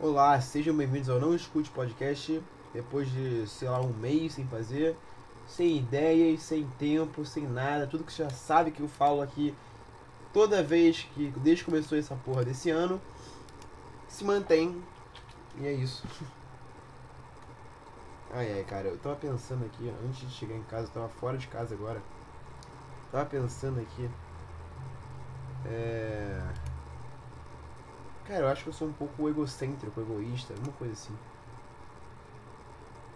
Olá, sejam bem-vindos ao Não Escute Podcast. Depois de, sei lá, um mês sem fazer, sem ideias, sem tempo, sem nada, tudo que você já sabe que eu falo aqui toda vez que, desde que começou essa porra desse ano, se mantém. E é isso. Ai ai, cara, eu tava pensando aqui, antes de chegar em casa, eu tava fora de casa agora. Tava pensando aqui. É. Cara, eu acho que eu sou um pouco egocêntrico, egoísta, alguma coisa assim.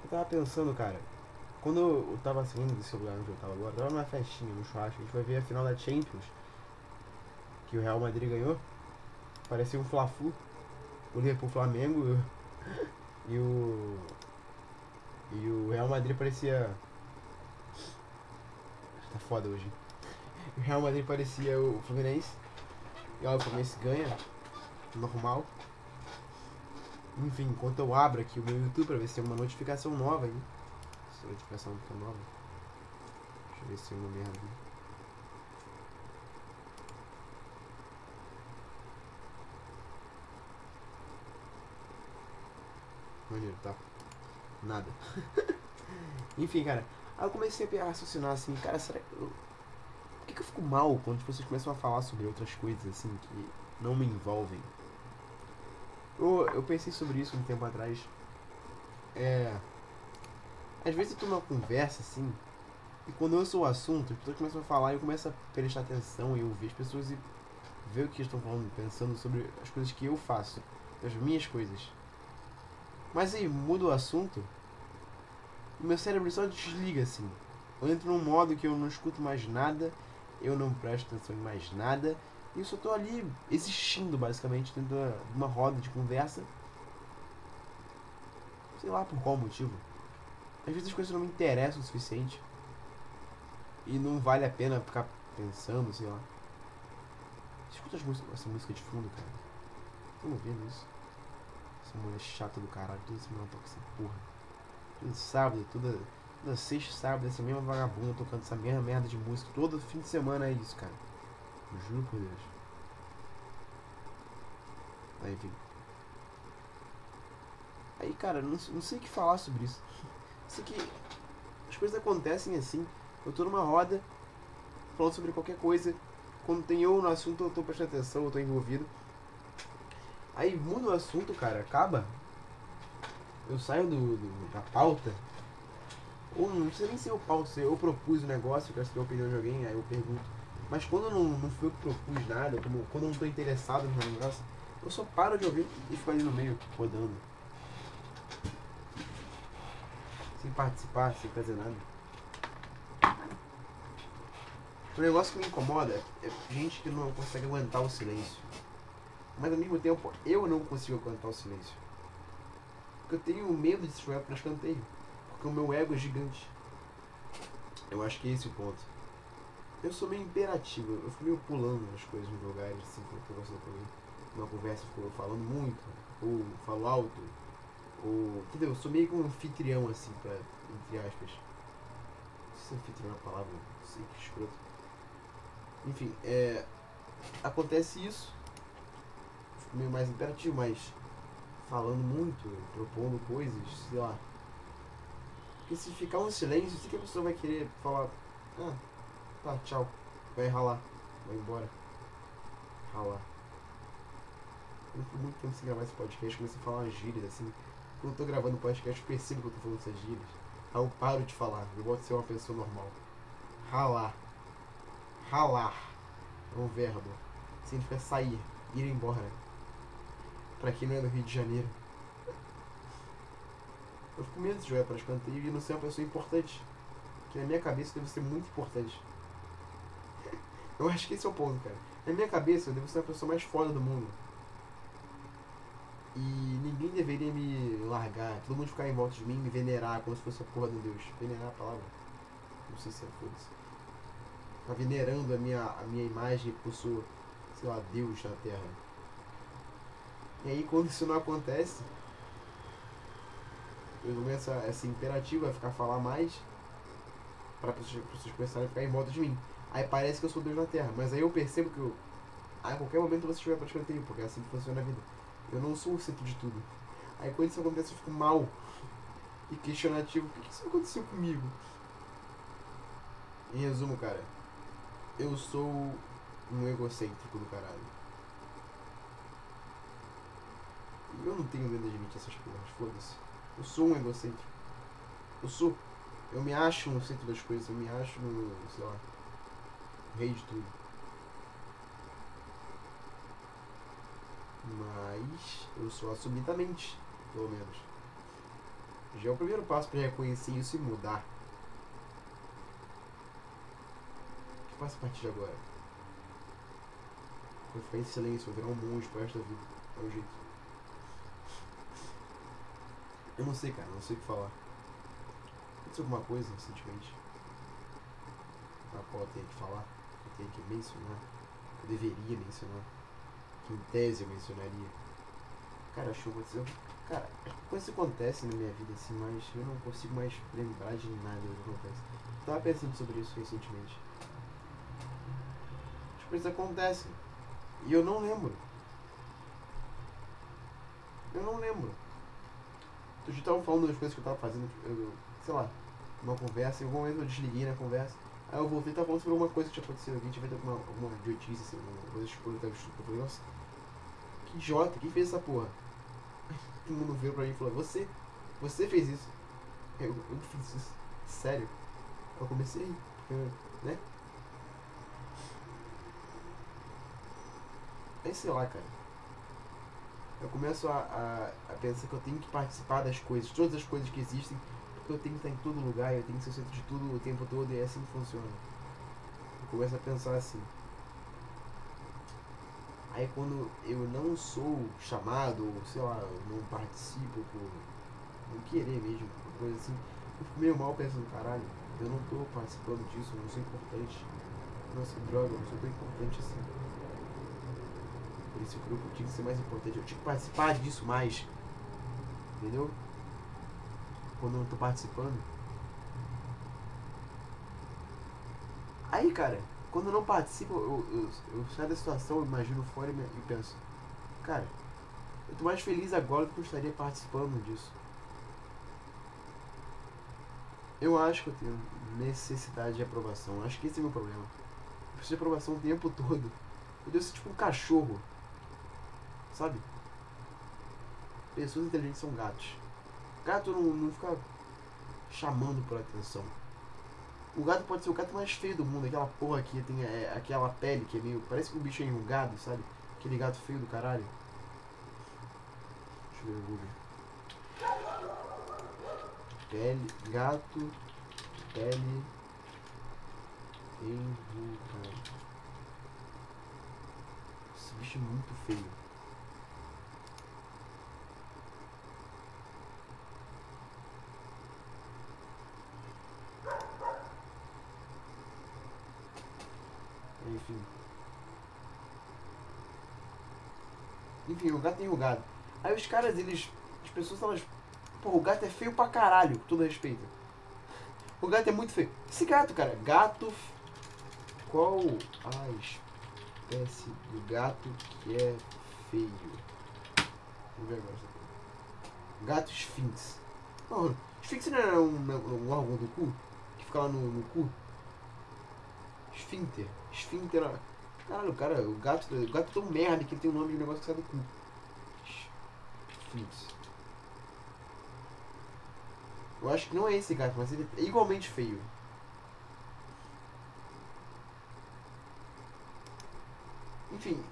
Eu tava pensando, cara, quando eu tava saindo desse lugar onde eu tava agora, tava numa festinha, no churrasco, a gente vai ver a final da Champions, que o Real Madrid ganhou. Parecia um Fla-Flu, o Liverpool Flamengo e o e o Real Madrid parecia. Tá foda hoje. O Real Madrid parecia o Fluminense. E ó, o Fluminense ganha. Normal. Enfim, enquanto eu abro aqui o meu YouTube pra ver se tem uma notificação nova aí. A notificação não tá nova. Deixa eu ver se tem uma merda. Maneiro, tá. Nada. Enfim, cara. Aí eu comecei a raciocinar assim, cara, será que eu. Por que, que eu fico mal quando as pessoas começam a falar sobre outras coisas assim que não me envolvem? Eu, eu pensei sobre isso um tempo atrás. É. Às vezes eu tô numa conversa assim, e quando eu sou o assunto, as pessoas começam a falar e eu começo a prestar atenção e ouvir as pessoas e ver o que estão falando, pensando sobre as coisas que eu faço, as minhas coisas. Mas aí muda o assunto, o meu cérebro só desliga assim. Eu entro num modo que eu não escuto mais nada, eu não presto atenção em mais nada, e eu só tô ali existindo basicamente dentro de uma roda de conversa. Sei lá por qual motivo. Às vezes as coisas não me interessam o suficiente. E não vale a pena ficar pensando, sei lá. Escuta essa música de fundo, cara. Estão ouvindo isso? Essa mulher chata do caralho, toda semana toca essa porra. Todo sábado, toda, toda sexta sábado, essa mesma vagabunda tocando essa mesma merda de música. Todo fim de semana é isso, cara. Juro por Deus. Aí, enfim. Aí, cara, não, não sei o que falar sobre isso. Sei que as coisas acontecem assim. Eu tô numa roda, falando sobre qualquer coisa. Quando tem eu no assunto, eu tô prestando atenção, eu tô envolvido. Aí muda o assunto, cara, acaba. Eu saio do, do da pauta. Ou não sei nem se eu pauto, se eu propus o um negócio, eu quero saber a opinião de alguém, aí eu pergunto. Mas quando eu não, não fui eu que propus nada, como, quando eu não tô interessado no negócio, eu só paro de ouvir e fico ali no meio, rodando. Sem participar, sem fazer nada. O negócio que me incomoda é gente que não consegue aguentar o silêncio. Mas ao mesmo tempo eu não consigo aguentar o silêncio. Porque eu tenho medo de se para escanteio. Porque o meu ego é gigante. Eu acho que é esse o ponto. Eu sou meio imperativo, eu fico meio pulando as coisas nos lugares, assim, quando eu tô conversando. Numa conversa eu fico falando muito, ou falo alto, ou. Entendeu? Eu sou meio que um anfitrião, assim, pra, entre aspas. Não sei se anfitrião é uma palavra, não sei que escroto. Enfim, é. Acontece isso meio mais imperativo, mas falando muito, propondo coisas, sei lá. Porque se ficar um silêncio, sei que a pessoa vai querer falar, ah, tá, tchau, vai ralar, vai embora. Ralar. Eu fui muito tempo sem gravar esse podcast, comecei a falar umas gírias assim. Quando eu tô gravando o podcast, eu percebo que eu tô falando essas gírias. Aí eu paro de falar, eu gosto de ser uma pessoa normal. Ralar. Ralar. É um verbo. Significa sair, ir embora. Pra quem não é do Rio de Janeiro. Eu fico medo de jogar para escanteio e não ser uma pessoa importante. Que na minha cabeça eu devo ser muito importante. Eu acho que esse é o ponto, cara. Na minha cabeça eu devo ser a pessoa mais foda do mundo. E ninguém deveria me largar. Todo mundo ficar em volta de mim me venerar como se fosse a porra de Deus. Venerar a palavra? Não sei se é foda-se. Tá venerando a minha, a minha imagem por sua, sei lá, Deus na Terra. E aí quando isso não acontece, eu começo a ser imperativo, a ficar falar mais para pessoas, pessoas começarem a ficar em volta de mim. Aí parece que eu sou Deus na Terra, mas aí eu percebo que eu, a qualquer momento você estiver praticando tempo, porque é assim que funciona a vida. Eu não sou o centro de tudo. Aí quando isso acontece eu fico mal e questionativo. O que, isso aconteceu comigo? Em resumo, cara, eu sou um egocêntrico do caralho. E eu não tenho medo de admitir essas porras, foda-se. Eu sou um egocêntrico. Eu sou. Eu me acho no centro das coisas, eu me acho no, sei lá, rei de tudo. Mas eu sou assumidamente, pelo menos. Já é o primeiro passo para reconhecer isso e mudar. O que passa a partir de agora? Vou ficar em silêncio, vou virar um monge pro resto da vida. É o jeito. Eu não sei, cara, não sei o que falar. Aconteceu alguma coisa recentemente? A qual eu tenho que falar? Eu tenho que mencionar? Eu deveria mencionar? Que em tese eu mencionaria? Cara, acho que aconteceu. Cara, coisas acontecem na minha vida assim, mas eu não consigo mais lembrar de nada que acontece. Eu tava pensando sobre isso recentemente. As coisas acontecem. E eu não lembro. Eu não lembro. Tu já tava falando das coisas que eu tava fazendo, eu, sei lá, uma conversa, em algum momento eu desliguei na conversa. Aí eu voltei e tava falando sobre alguma coisa que tinha acontecido aqui, tinha feito alguma, alguma idiotice, assim, alguma coisa escura que tava estúpida. Eu falei, nossa, que idiota, quem fez essa porra? Todo mundo veio pra mim e falou, você, você fez isso. Eu, eu fiz isso. Sério. Eu comecei, porque, né? Aí sei lá, cara. Eu começo a, a, a, pensar que eu tenho que participar das coisas, todas as coisas que existem, porque eu tenho que estar em todo lugar, eu tenho que ser o centro de tudo o tempo todo e é assim que funciona. Eu começo a pensar assim. Aí quando eu não sou chamado, ou sei lá, não participo por não querer mesmo, por coisa assim, eu fico meio mal pensando, caralho, eu não tô participando disso, eu não sou importante. Nossa, que droga, eu não sou tão importante assim. Esse grupo tinha que ser mais importante, eu tinha que participar disso mais. Entendeu? Quando eu tô participando. Aí, cara, quando eu não participo, eu, eu, eu saio da situação, eu imagino fora e, me, e penso, cara, eu tô mais feliz agora do que eu estaria participando disso. Eu acho que eu tenho necessidade de aprovação. Acho que esse é o meu problema. Eu preciso de aprovação o tempo todo. Eu devo ser tipo um cachorro. Sabe? Pessoas inteligentes são gatos. Gato não, não fica chamando por atenção. O gato pode ser o gato mais feio do mundo, aquela porra que tem é, aquela pele que é meio. Parece que o bicho é enrugado, sabe? Aquele gato feio do caralho. Deixa eu ver o Google. Pele. Gato. Pele. Enrugado. Esse bicho é muito feio. Enfim. Enfim, o gato é enrugado. Aí os caras, eles. As pessoas elas. Pô, o gato é feio pra caralho, com todo respeito. O gato é muito feio. Esse gato, cara, gato. Qual a espécie do gato que é feio? Vamos ver agora. Gato esfinx. Não, não é um, um órgão do cu? Que fica lá no, no cu? Esfínter. Esfínter. Caralho, cara, o gato, o gato é tão merda que ele tem o nome de um negócio que sai do cu. Esfínx. Eu acho que não é esse gato, mas ele é igualmente feio. Enfim,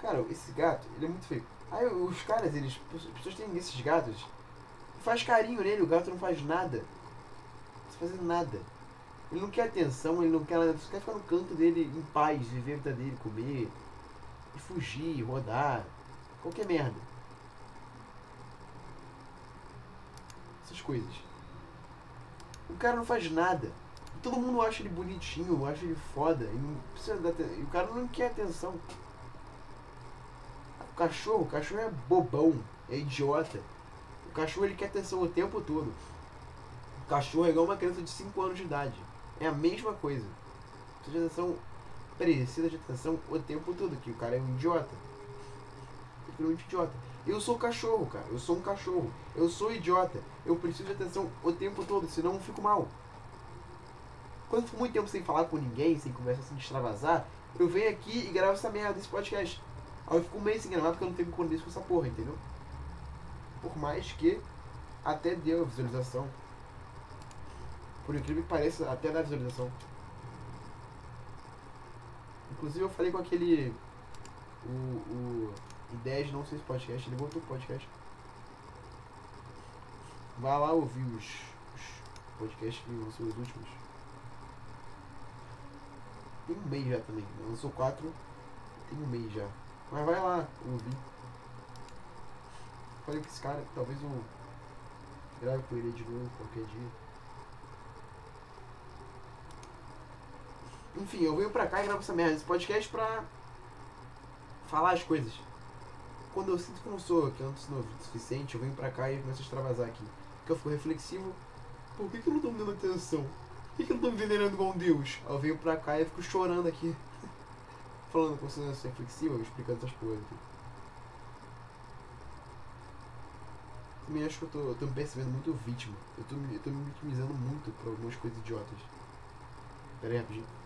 cara, esse gato, ele é muito feio. Aí os caras, eles. As pessoas têm esses gatos. Faz carinho nele, o gato não faz nada. Não tá fazendo nada. Ele não quer atenção, ele não quer. Ele quer ficar no canto dele em paz, viver a vida dele, comer, e fugir, rodar. Qualquer merda. Essas coisas. O cara não faz nada. Todo mundo acha ele bonitinho, acha ele foda. E, não precisa dar e o cara não quer atenção. O cachorro, o cachorro é bobão, é idiota. O cachorro ele quer atenção o tempo todo. O cachorro é igual uma criança de 5 anos de idade. É a mesma coisa. Precisa de atenção, precisa de atenção o tempo todo, que o cara é um idiota. Literalmente idiota. Eu sou cachorro, cara. Eu sou um cachorro. Eu sou idiota. Eu preciso de atenção o tempo todo, senão eu fico mal. Quando eu fico muito tempo sem falar com ninguém, sem conversar, sem extravasar, eu venho aqui e gravo essa merda, esse podcast. Aí eu fico um mês sem gravar porque eu não tenho condição com essa porra, entendeu? Por mais que até deu visualização. Por incrível que pareça, até dá visualização. Inclusive eu falei com aquele. O. o Ideias não sei se podcast, ele voltou pro podcast. Vai lá ouvir os, os podcasts que ser os últimos. Tem um mês já também. Lançou quatro. Tem um mês já. Mas vai lá ouvir. Falei com esse cara, talvez eu grave com ele de novo qualquer dia. Enfim, eu venho pra cá e gravo essa merda, esse podcast pra falar as coisas. Quando eu sinto que não sou, que eu não sou o suficiente, eu venho pra cá e começo a extravasar aqui. Porque eu fico reflexivo. Por que, que eu não tô me dando atenção? Por que, que eu não tô me venerando um Deus? Aí eu venho pra cá e fico chorando aqui. Falando com você reflexiva, explicando essas coisas. Também acho que eu tô, eu tô me percebendo muito vítima. Eu tô, eu tô me vitimizando muito por algumas coisas idiotas. Pera aí, rapidinho.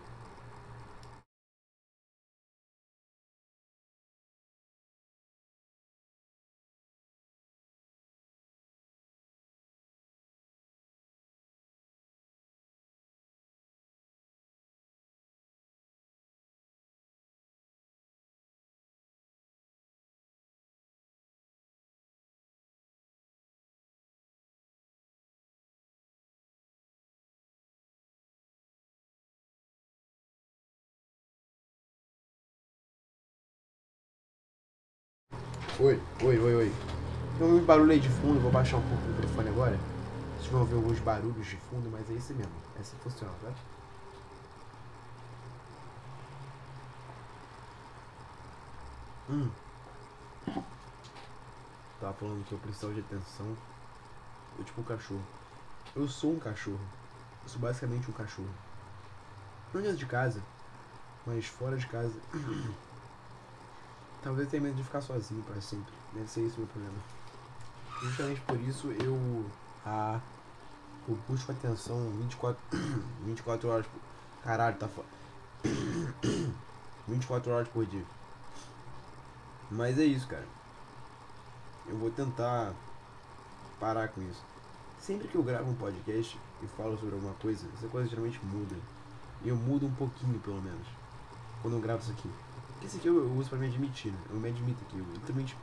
Oi, oi, oi, oi. Tem um barulho aí de fundo, vou baixar um pouco o microfone agora. Vocês vão ouvir alguns barulhos de fundo, mas é esse mesmo. É assim que funciona, tá? Hum. Tava falando que eu preciso de atenção. Eu tipo um cachorro. Eu sou um cachorro. Eu sou basicamente um cachorro. Não dentro de casa, mas fora de casa. Talvez tenha medo de ficar sozinho para sempre. Deve ser esse o meu problema. Justamente por isso eu. Ah, eu busco atenção 24, 24 horas por. Caralho, tá foda. 24 horas por dia. Mas é isso, cara. Eu vou tentar parar com isso. Sempre que eu gravo um podcast e falo sobre alguma coisa, essa coisa geralmente muda. E eu mudo um pouquinho, pelo menos. Quando eu gravo isso aqui. Esse aqui eu, eu uso pra me admitir, né? Eu me admito aqui. Eu literalmente,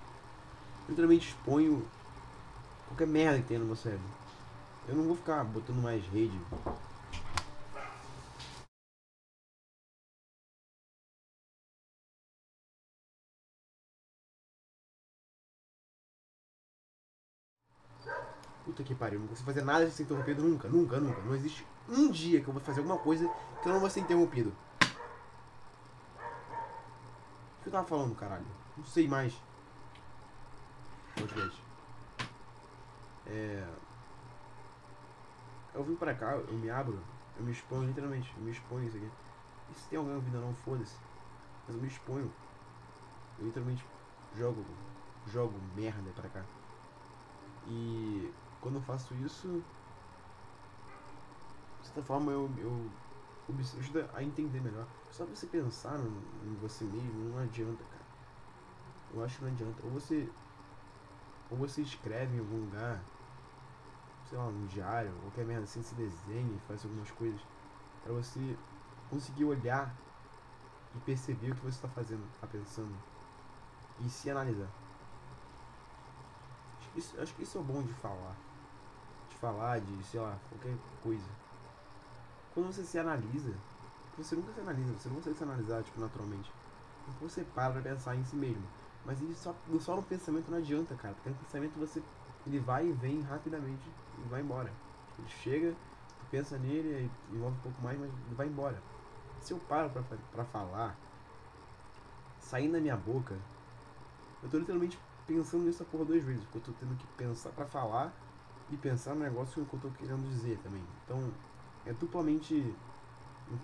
literalmente exponho qualquer merda que tem no meu cérebro. Eu não vou ficar botando mais rede. Puta que pariu, não consigo fazer nada sem ser interrompido nunca, nunca, nunca. Não existe um dia que eu vou fazer alguma coisa que eu não vou ser interrompido que eu tava falando, caralho? Não sei mais. É. Eu vim pra cá, eu me abro, eu me exponho literalmente, eu me exponho isso aqui. E se tem alguém ouvindo não, foda-se. Mas eu me exponho. Eu literalmente jogo, jogo merda pra cá. E quando eu faço isso, de certa forma eu, eu ajuda a entender melhor. Só você pensar em você mesmo não adianta, cara. Eu acho que não adianta. Ou você. Ou você escreve em algum lugar, sei lá, um diário, qualquer merda assim, se desenha, faz algumas coisas, para você conseguir olhar e perceber o que você está fazendo, está pensando e se analisar. Acho que, isso, acho que isso é bom de falar. De falar, de, sei lá, qualquer coisa quando você se analisa, você nunca se analisa, você não consegue se analisar tipo, naturalmente. Então você para pra pensar em si mesmo. Mas ele só, só no pensamento não adianta, cara. Porque no pensamento você. Ele vai e vem rapidamente e vai embora. Ele chega, tu pensa nele, envolve um pouco mais, mas ele vai embora. Se eu paro pra, pra falar, saindo da minha boca, eu tô literalmente pensando nisso a porra duas vezes. Porque eu tô tendo que pensar pra falar e pensar no negócio que eu tô querendo dizer também. Então, é duplamente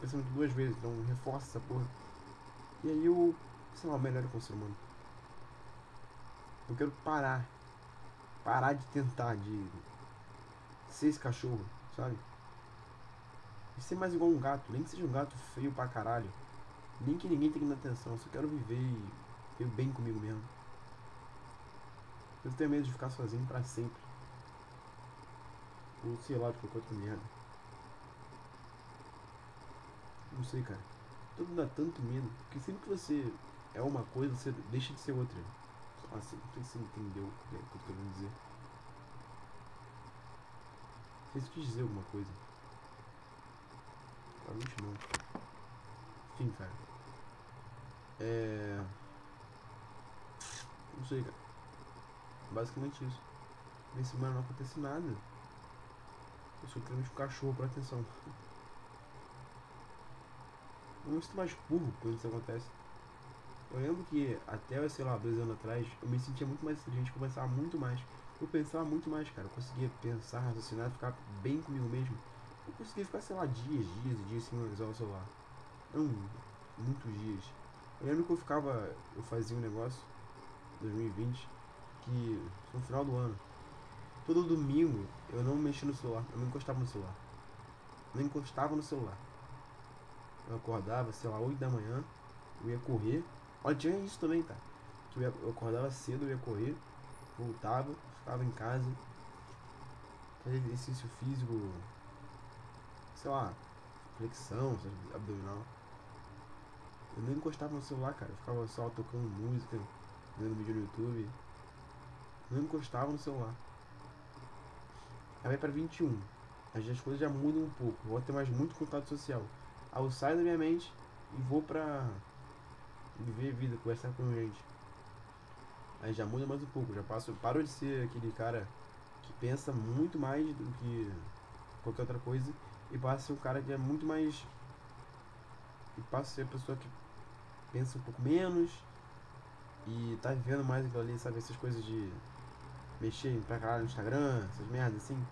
pensamento duas vezes, então reforça essa porra. E aí eu, sei lá, melhoro com o ser humano. Eu quero parar. Parar de tentar, de ser esse cachorro, sabe? E ser mais igual um gato, nem que seja um gato feio pra caralho. Nem que ninguém tenha que atenção, eu só quero viver e bem comigo mesmo. Eu tenho medo de ficar sozinho pra sempre. Ou sei lá, de qualquer outra merda. Não sei, cara. Tudo dá tanto medo. Porque sempre que você é uma coisa, você deixa de ser outra. Assim, não sei se você entendeu o que eu tô querendo dizer. Não sei se quis dizer alguma coisa. Provavelmente não. Enfim, cara. É. Não sei, cara. Basicamente isso. Nesse semana não acontece nada. Eu sou literalmente um cachorro pra atenção. Eu me sinto mais burro quando isso acontece. Eu lembro que até, sei lá, dois anos atrás, eu me sentia muito mais inteligente, eu pensava muito mais. Eu pensava muito mais, cara. Eu conseguia pensar, raciocinar, ficar bem comigo mesmo. Eu conseguia ficar, sei lá, dias, dias e dias sem usar o celular. Não, muitos dias. Eu lembro que eu ficava, eu fazia um negócio, 2020, que no final do ano, todo domingo eu não mexia no celular, eu não encostava no celular. Não encostava no celular. Eu acordava, sei lá, 8 da manhã, eu ia correr. Olha, tinha isso também, tá? Que eu, ia, eu acordava cedo, eu ia correr, voltava, ficava em casa, fazia exercício físico, sei lá, flexão, abdominal. Eu nem encostava no celular, cara. Eu ficava só tocando música, vendo vídeo no YouTube. Eu não encostava no celular. Aí vai pra 21. As coisas já mudam um pouco. Vou ter mais muito contato social. Eu saio da minha mente e vou pra viver vida, conversar com gente. Aí já muda mais um pouco. Já passo, paro de ser aquele cara que pensa muito mais do que qualquer outra coisa e passo a ser um cara que é muito mais. E passo a ser a pessoa que pensa um pouco menos e tá vivendo mais aquilo ali, sabe? Essas coisas de mexer pra caralho no Instagram, essas merdas assim.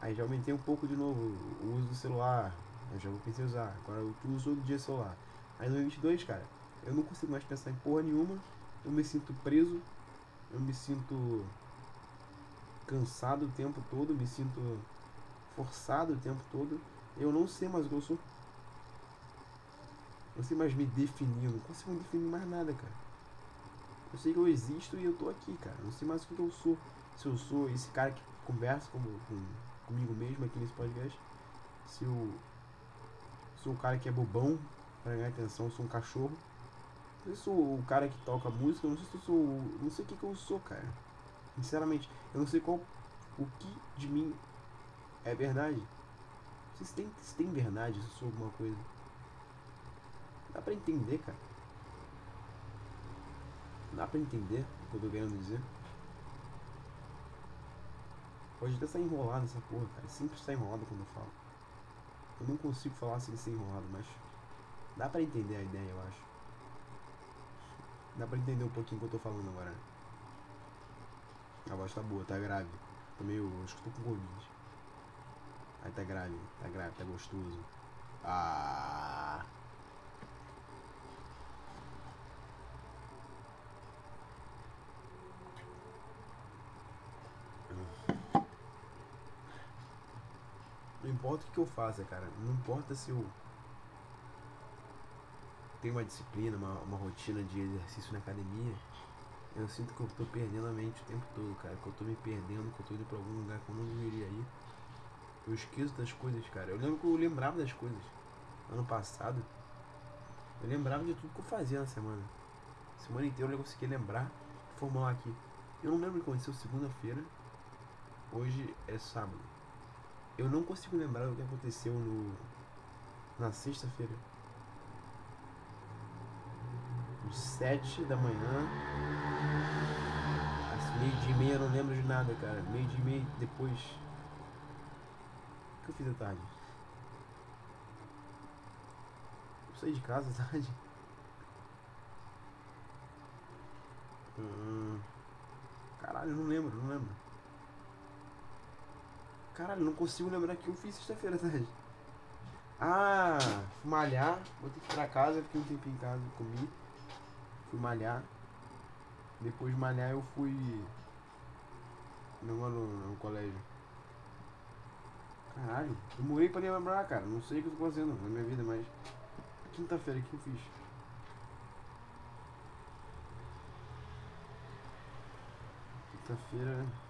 Aí já aumentei um pouco de novo o uso do celular. Eu já vou pensar em usar. Agora eu uso todo dia celular. Aí no 2022, cara, eu não consigo mais pensar em porra nenhuma. Eu me sinto preso. Eu me sinto cansado o tempo todo. Me sinto forçado o tempo todo. Eu não sei mais o que eu sou. Não sei mais me definir. Eu não consigo me definir mais nada, cara. Eu sei que eu existo e eu tô aqui, cara. Não sei mais o que eu sou. Se eu sou esse cara que conversa com, com, comigo mesmo aqui nesse podcast. Se eu sou o cara que é bobão pra ganhar atenção, sou um cachorro. Sou o cara que toca música, não sei se eu sou. Não sei o que, que eu sou, cara. Sinceramente, eu não sei qual. O que de mim é verdade. Se tem, se tem verdade, se eu sou alguma coisa. Dá pra entender, cara. Dá pra entender o que eu tô querendo dizer. Pode até sair enrolado essa porra, cara. Sempre está enrolado quando eu falo. Eu não consigo falar sem ser enrolado, mas dá pra entender a ideia, eu acho. Dá pra entender um pouquinho o que eu tô falando agora. A voz tá boa, tá grave. Tô meio. Acho que tô com Covid. Aí tá grave, tá grave, tá gostoso. Ah. Importa o que eu faça, cara. Não importa se eu tenho uma disciplina, uma, uma rotina de exercício na academia. Eu sinto que eu tô perdendo a mente o tempo todo, cara. Que eu tô me perdendo, que eu tô indo pra algum lugar que eu não deveria ir. Eu esqueço das coisas, cara. Eu lembro que eu lembrava das coisas. Ano passado, eu lembrava de tudo que eu fazia na semana. Semana inteira eu consegui lembrar, formular aqui. Eu não lembro o que aconteceu segunda-feira. Hoje é sábado. Eu não consigo lembrar o que aconteceu no na sexta-feira. Às sete da manhã. Meio dia e meia eu não lembro de nada, cara. Meio dia e meia depois. O que eu fiz à tarde? Eu saí de casa à tarde. Hum, caralho, não lembro, não lembro. Caralho, não consigo lembrar que eu fiz sexta-feira, tarde. Ah, fui malhar, voltei pra casa, fiquei um tempinho em casa, comi, fui malhar. Depois de malhar eu fui. No, no, no colégio. Caralho, demorei pra lembrar, cara. Não sei o que eu tô fazendo na minha vida, mas. Quinta-feira, que eu fiz? Quinta-feira.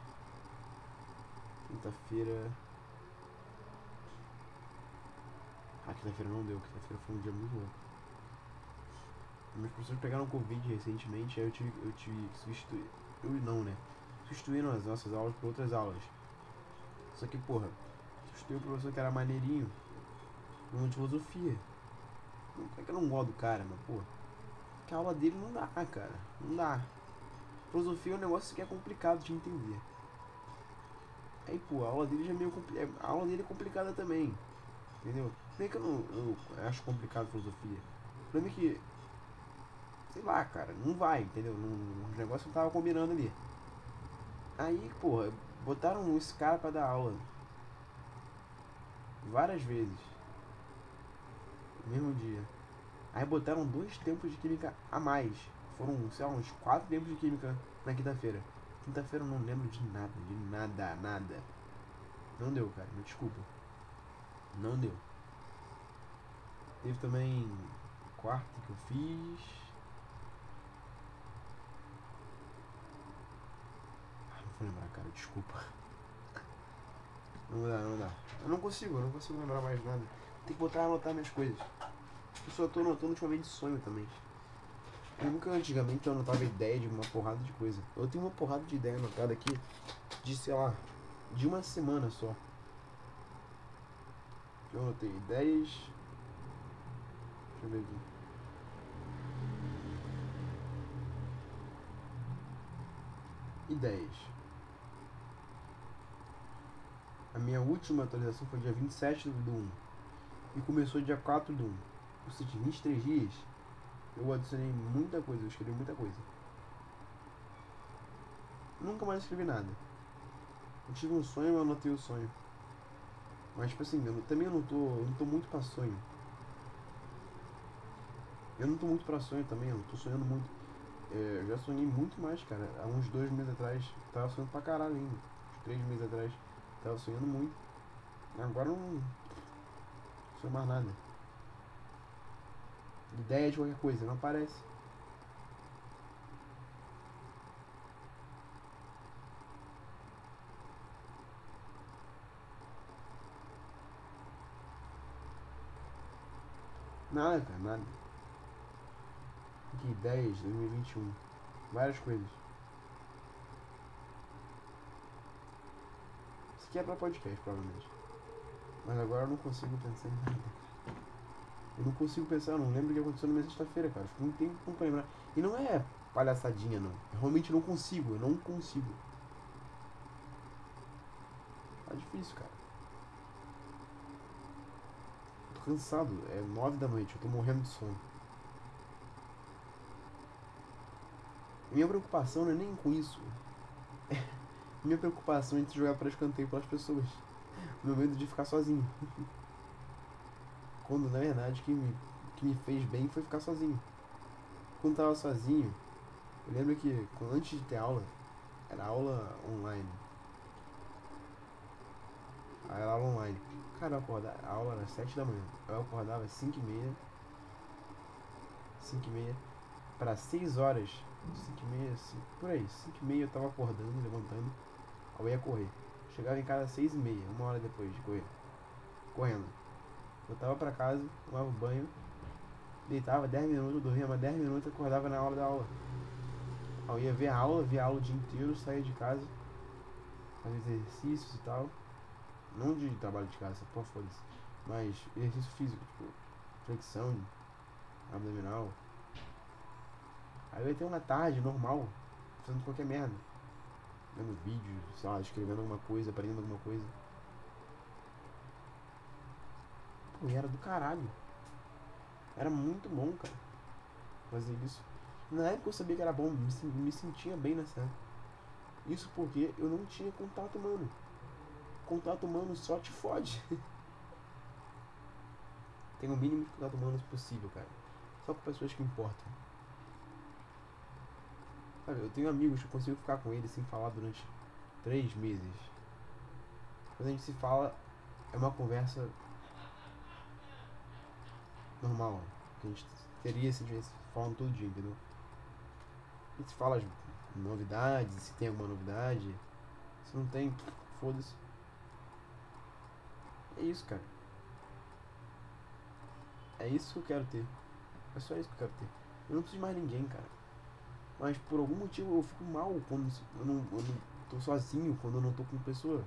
Quinta-feira. Ah, quinta-feira não deu. Quinta-feira foi um dia muito louco. Meus professores pegaram Covid recentemente, aí eu tive, eu tive que substituir. Eu não, né? Substituíram as nossas aulas por outras aulas. Só que, porra, substituí o professor que era maneirinho no de filosofia. Não é que eu não gosto do cara, mas, porra, que a aula dele não dá, cara. Não dá. Filosofia é um negócio que é complicado de entender. Aí, pô, a aula dele já é meio complicada. A aula dele é complicada também. Entendeu? Nem que eu não eu acho complicado filosofia. O problema é que sei lá, cara, não vai, entendeu? Os negócios não tava combinando ali. Aí, porra, botaram esse cara pra dar aula. Várias vezes. No mesmo dia. Aí botaram dois tempos de química a mais. Foram, sei lá, uns quatro tempos de química na quinta-feira. Quinta-feira eu não lembro de nada, de nada, nada. Não deu, cara, me desculpa. Não deu. Teve também quarta que eu fiz. vou lembrar, cara, desculpa. Não dá, não dá. Eu não consigo, eu não consigo lembrar mais nada. Tem que botar anotar minhas coisas. Eu só tô anotando ultimamente sonho também. Eu nunca antigamente eu anotava ideia de uma porrada de coisa. Eu tenho uma porrada de ideia anotada aqui de, sei lá, de uma semana só. Eu anotei ideias. Deixa eu ver aqui. Ideias. A minha última atualização foi dia 27 do 1 e começou dia 4 do 1. Ou seja, 23 dias eu adicionei muita coisa, eu escrevi muita coisa. Nunca mais escrevi nada. Eu tive um sonho, eu anotei o sonho. Mas tipo assim, eu, também eu não tô. Eu não tô muito pra sonho. Eu não tô muito pra sonho também, eu não tô sonhando muito. É, eu já sonhei muito mais, cara. Há uns dois meses atrás, tava sonhando pra caralho ainda. Uns três meses atrás. Tava sonhando muito. Agora não. Não mais nada. Ideia de qualquer coisa, não aparece. Nada, nada. Que ideias, 2021. Várias coisas. que é pra podcast, provavelmente. Mas agora eu não consigo pensar em nada. Eu não consigo pensar, eu não lembro o que aconteceu na minha sexta-feira, cara. Fico um tempo pra lembrar. E não é palhaçadinha, não. Eu realmente não consigo, eu não consigo. Tá difícil, cara. tô cansado, é nove da noite, eu tô morrendo de sono. Minha preocupação não é nem com isso. Minha preocupação é jogar para escanteio pelas pessoas. Meu medo de ficar sozinho. Quando na verdade que me, que me fez bem foi ficar sozinho. Quando tava sozinho, eu lembro que antes de ter aula, era aula online. Aí era aula online. Cara, eu acordava, a aula era 7 da manhã. Eu acordava às 5 e meia. 5 e meia. Para 6 horas. 5 e meia, 5, por aí. 5 e meia eu tava acordando, levantando eu ia correr. Chegava em casa às seis e meia, uma hora depois de correr. Correndo. Voltava pra casa, tomava banho, deitava 10 minutos, dormia mais 10 minutos acordava na hora da aula. Eu ia ver a aula, via a aula o dia inteiro, saía de casa, fazer exercícios e tal. Não de trabalho de casa, pô, foda-se. Mas exercício físico, tipo, flexão, abdominal. Aí eu ia ter uma tarde normal, fazendo qualquer merda vendo vídeo, sei lá, escrevendo alguma coisa, aprendendo alguma coisa. Pô, e era do caralho. Era muito bom, cara. Fazer isso. Na época eu sabia que era bom, me, sentia bem nessa época. Isso porque eu não tinha contato humano. Contato humano só te fode. Tem o mínimo de contato humano possível, cara. Só com pessoas que importam. Sabe, eu tenho amigos que eu consigo ficar com eles sem falar durante três meses. Quando a gente se fala, é uma conversa normal. Que a gente teria se estivesse falando todo dia, entendeu? A gente fala as novidades, se tem alguma novidade. Se não tem, foda-se. É isso, cara. É isso que eu quero ter. É só isso que eu quero ter. Eu não preciso de mais ninguém, cara. Mas por algum motivo eu fico mal quando eu não, eu não tô sozinho, quando eu não tô com pessoa.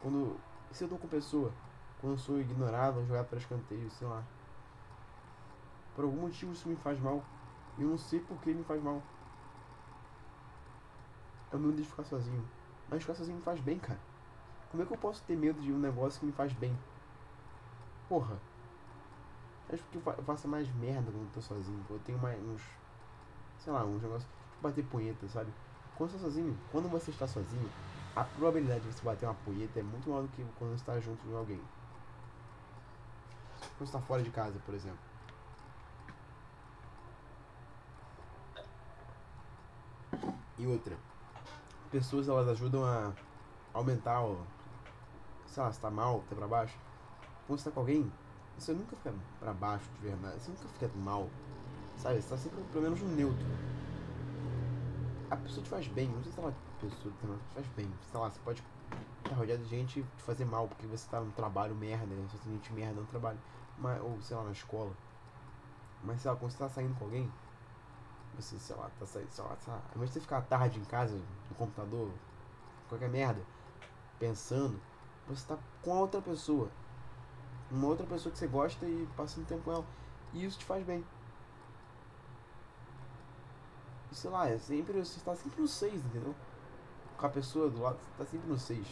Quando. Se eu tô com pessoa, quando eu sou ignorado, jogado para escanteio, sei lá. Por algum motivo isso me faz mal. Eu não sei por que me faz mal. Eu me de ficar sozinho. Mas ficar sozinho me faz bem, cara. Como é que eu posso ter medo de um negócio que me faz bem? Porra. Acho que eu faço mais merda quando eu tô sozinho. Eu tenho mais uns. Sei lá, uns negócios. Bater punheta, sabe? Quando você está sozinho, quando você está sozinho, a probabilidade de você bater uma punheta é muito maior do que quando você está junto com alguém. Quando você está fora de casa, por exemplo. E outra, pessoas elas ajudam a aumentar o. Sei lá, se tá mal, tá pra baixo. Quando você tá com alguém, você nunca fica pra baixo de verdade, você nunca fica mal. Sabe? Você tá sempre pelo menos no neutro. A pessoa te faz bem, não sei se ela pessoa te faz bem. Sei lá, você pode estar rodeado de gente te fazer mal porque você tá no trabalho merda, né? Você tem gente merda no trabalho. Mas, ou sei lá, na escola. Mas sei lá, quando você tá saindo com alguém, você, sei lá, tá saindo, sei lá, lá, ao invés de você ficar tarde em casa, no computador, qualquer merda, pensando, você tá com outra pessoa. Uma outra pessoa que você gosta e passando tempo com ela. E isso te faz bem. E, sei lá, é sempre, você está sempre no 6, entendeu? Com a pessoa do lado, você está sempre no 6.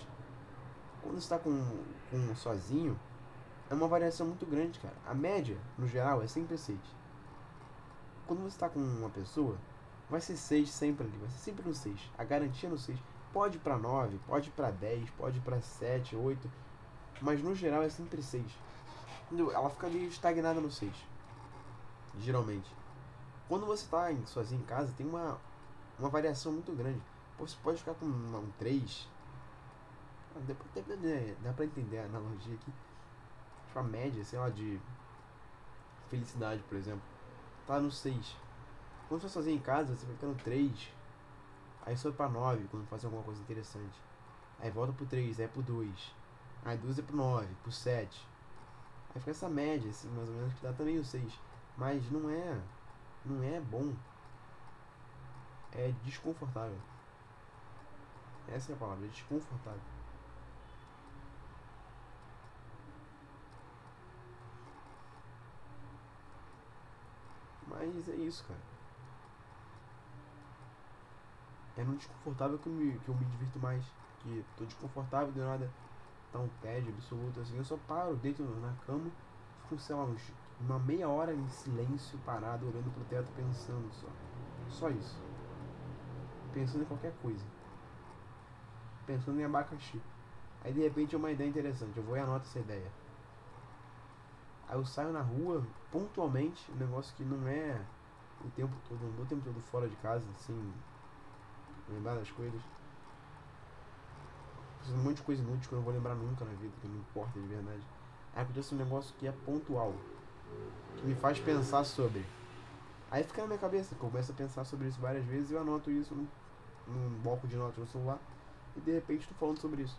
Quando você está com, com sozinho, é uma variação muito grande, cara. A média, no geral, é sempre 6 quando você está com uma pessoa, vai ser 6 sempre ali, vai ser sempre no 6. A garantia no 6. Pode ir para 9, pode ir para 10, pode ir para 7, 8, mas no geral é sempre 6. Ela fica ali estagnada no 6. Geralmente. Quando você está sozinho em casa, tem uma, uma variação muito grande. Você pode ficar com um 3. Dá pra, dá pra entender a analogia aqui. Tipo, a média, sei lá, de felicidade, por exemplo tá no 6. Quando você tá sozinho em casa, você vai ficar no 3. Aí sobe pra 9 quando faz alguma coisa interessante. Aí volta pro 3, aí pro 2. Aí 2 é pro 9, pro 7. Aí fica essa média, assim, mais ou menos, que dá também o 6. Mas não é. Não é bom. É desconfortável. Essa é a palavra, é desconfortável. Mas é isso, cara. É no desconfortável que eu me, que eu me divirto mais. Que tô desconfortável, de nada tá um tédio absoluto, assim. Eu só paro, deito na cama, fico, sei lá, uns, uma meia hora em silêncio, parado, olhando pro teto, pensando só. Só isso. Pensando em qualquer coisa. Pensando em abacaxi. Aí de repente é uma ideia interessante, eu vou e anoto essa ideia. Aí eu saio na rua, pontualmente, um negócio que não é o tempo todo, não dou o tempo todo fora de casa, assim, lembrar das coisas. Preciso um monte de coisa inútil que eu não vou lembrar nunca na vida, que não importa de verdade. Aí acontece um negócio que é pontual, que me faz pensar sobre. Aí fica na minha cabeça, começo a pensar sobre isso várias vezes e eu anoto isso num, num bloco de notas no celular e de repente estou falando sobre isso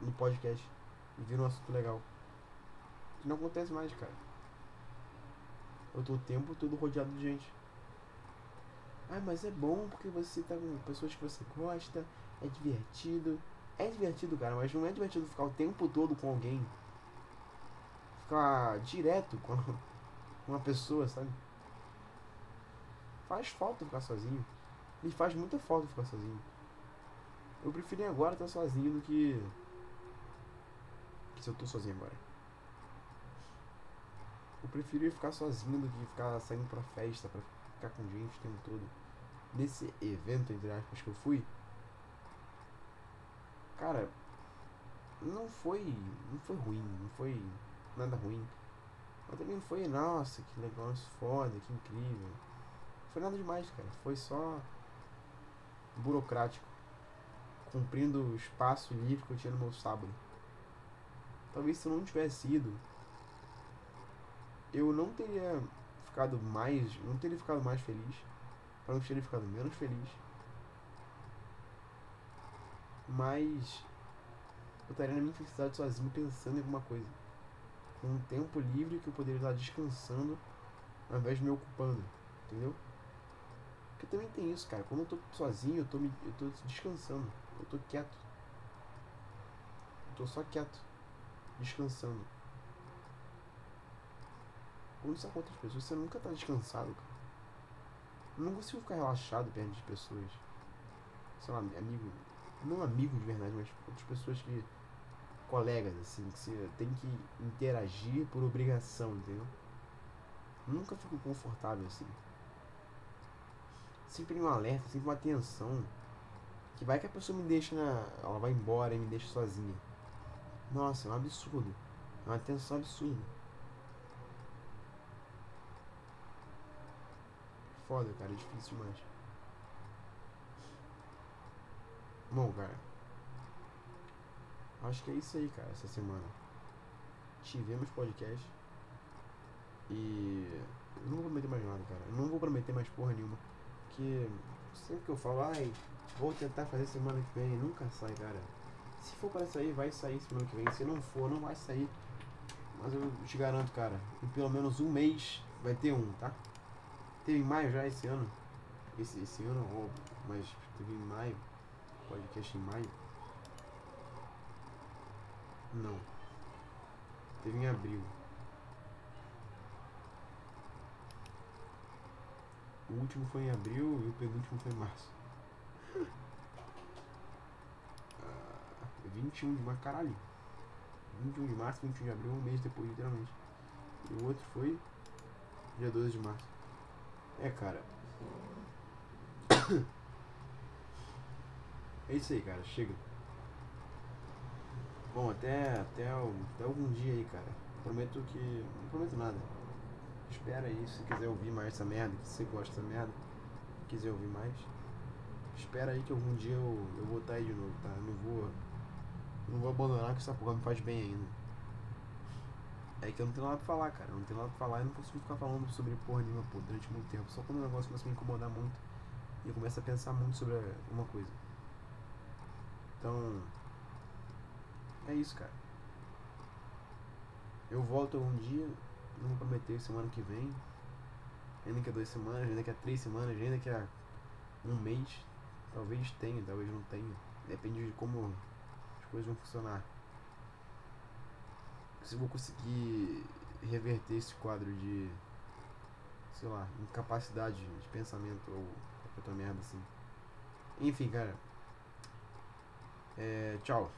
no podcast e vira um assunto legal. Não acontece mais, cara. Eu tô o tempo todo rodeado de gente. Ah, mas é bom porque você tá com pessoas que você gosta, é divertido. É divertido, cara, mas não é divertido ficar o tempo todo com alguém. Ficar direto com uma pessoa, sabe? Faz falta ficar sozinho. Me faz muita falta ficar sozinho. Eu prefiro agora estar sozinho do que. que se eu tô sozinho agora. Eu preferia ficar sozinho do que ficar saindo pra festa, pra ficar com gente o tempo todo. Nesse evento, entre aspas, que eu fui, cara, não foi. não foi ruim, não foi nada ruim. Mas também não foi, nossa, que negócio foda, que incrível. Não foi nada demais, cara. Foi só burocrático, cumprindo o espaço livre que eu tinha no meu sábado. Talvez se eu não tivesse ido, eu não teria ficado mais, não teria ficado mais feliz, para não teria ficado menos feliz. Mas eu estaria na minha felicidade sozinho pensando em alguma coisa. Com um tempo livre que eu poderia estar descansando ao invés de me ocupando, entendeu? Porque também tem isso, cara. Quando eu tô sozinho, eu tô, me, eu tô descansando. Eu tô quieto. Eu tô só quieto. Descansando. Quando isso acontece com pessoas, você nunca tá descansado, cara. Eu não consigo ficar relaxado perto de pessoas. Sei lá, amigo. Não amigo de verdade, mas outras pessoas que. colegas, assim, que você tem que interagir por obrigação, entendeu? Nunca fico confortável assim. Sempre um alerta, sempre uma atenção. Que vai que a pessoa me deixa na. Ela vai embora e me deixa sozinha. Nossa, é um absurdo. É uma tensão absurda. Foda, cara, é difícil demais. Bom, cara. Acho que é isso aí, cara, essa semana. Tivemos podcast. E. Eu não vou prometer mais nada, cara. Eu não vou prometer mais porra nenhuma. Porque sempre que eu falo, ai, vou tentar fazer semana que vem, nunca sai, cara. Se for para sair, vai sair semana que vem. Se não for, não vai sair. Mas eu te garanto, cara, em pelo menos um mês vai ter um, tá? Teve em maio já esse ano. Esse, esse ano, óbvio, mas teve em maio. Podcast em maio. Não. Teve em abril. O último foi em abril e o penúltimo foi em março. Uh, 21 de março, caralho. 21 de março, 21 de abril, um mês depois, literalmente. E o outro foi dia 12 de março. É, cara. É isso aí, cara. Chega. Bom, até, até, até algum dia aí, cara. Prometo que. Não prometo nada. Espera aí, se quiser ouvir mais essa merda, que você gosta dessa merda, quiser ouvir mais. Espera aí que algum dia eu, eu vou estar aí de novo, tá? Eu não vou. Eu não vou abandonar que essa porra me faz bem ainda. É que eu não tenho nada pra falar, cara. Eu não tenho nada pra falar e não consigo ficar falando sobre porra nenhuma pô, durante muito tempo. Só quando o negócio começa a me incomodar muito e eu começo a pensar muito sobre uma coisa. Então. É isso, cara. Eu volto algum dia, não vou prometer semana que vem. Ainda que é duas semanas, ainda que é três semanas, ainda que é um mês. Talvez tenha, talvez não tenha. Depende de como as coisas vão funcionar. Se vou conseguir reverter esse quadro de. sei lá, incapacidade de pensamento ou qualquer outra merda assim. Enfim, cara. É, tchau.